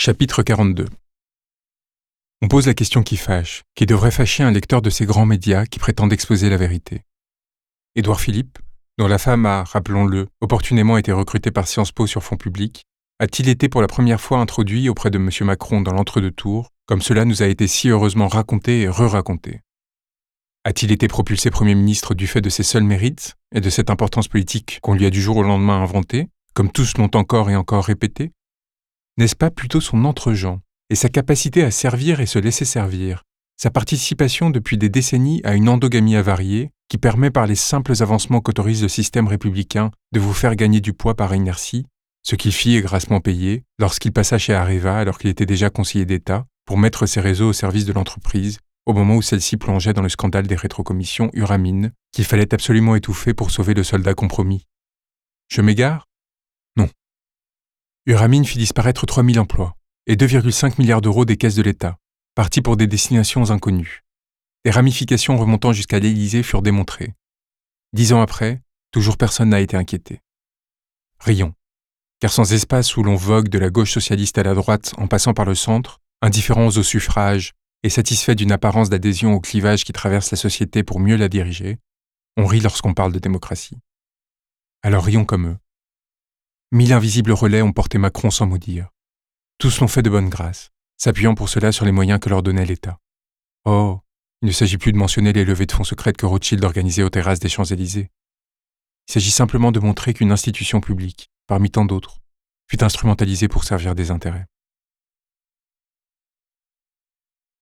Chapitre 42 On pose la question qui fâche, qui devrait fâcher un lecteur de ces grands médias qui prétendent exposer la vérité. Édouard Philippe, dont la femme a, rappelons-le, opportunément été recrutée par Sciences Po sur fonds publics, a-t-il été pour la première fois introduit auprès de M. Macron dans l'entre-deux-tours, comme cela nous a été si heureusement raconté et re-raconté? A-t-il été propulsé Premier ministre du fait de ses seuls mérites et de cette importance politique qu'on lui a du jour au lendemain inventée, comme tous l'ont encore et encore répété? N'est-ce pas plutôt son entre-gens et sa capacité à servir et se laisser servir, sa participation depuis des décennies à une endogamie avariée qui permet par les simples avancements qu'autorise le système républicain de vous faire gagner du poids par inertie, ce qu'il fit est grassement payé lorsqu'il passa chez Areva alors qu'il était déjà conseiller d'État pour mettre ses réseaux au service de l'entreprise au moment où celle-ci plongeait dans le scandale des rétrocommissions Uramine qu'il fallait absolument étouffer pour sauver le soldat compromis. Je m'égare Uramine fit disparaître 3000 emplois et 2,5 milliards d'euros des caisses de l'État, partis pour des destinations inconnues. Des ramifications remontant jusqu'à l'Élysée furent démontrées. Dix ans après, toujours personne n'a été inquiété. Rions, car sans espace où l'on vogue de la gauche socialiste à la droite en passant par le centre, indifférents au suffrage et satisfaits d'une apparence d'adhésion au clivage qui traverse la société pour mieux la diriger, on rit lorsqu'on parle de démocratie. Alors rions comme eux. Mille invisibles relais ont porté Macron sans mot dire. Tous l'ont fait de bonne grâce, s'appuyant pour cela sur les moyens que leur donnait l'État. Oh, il ne s'agit plus de mentionner les levées de fonds secrètes que Rothschild organisait aux terrasses des Champs-Élysées. Il s'agit simplement de montrer qu'une institution publique, parmi tant d'autres, fut instrumentalisée pour servir des intérêts.